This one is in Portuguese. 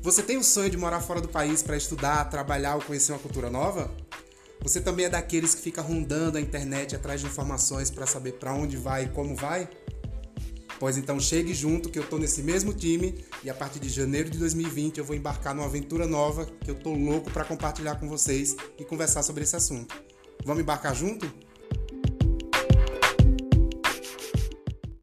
Você tem o sonho de morar fora do país para estudar, trabalhar ou conhecer uma cultura nova? Você também é daqueles que fica rondando a internet atrás de informações para saber para onde vai e como vai? Pois então chegue junto que eu tô nesse mesmo time e a partir de janeiro de 2020 eu vou embarcar numa aventura nova que eu tô louco para compartilhar com vocês e conversar sobre esse assunto. Vamos embarcar junto?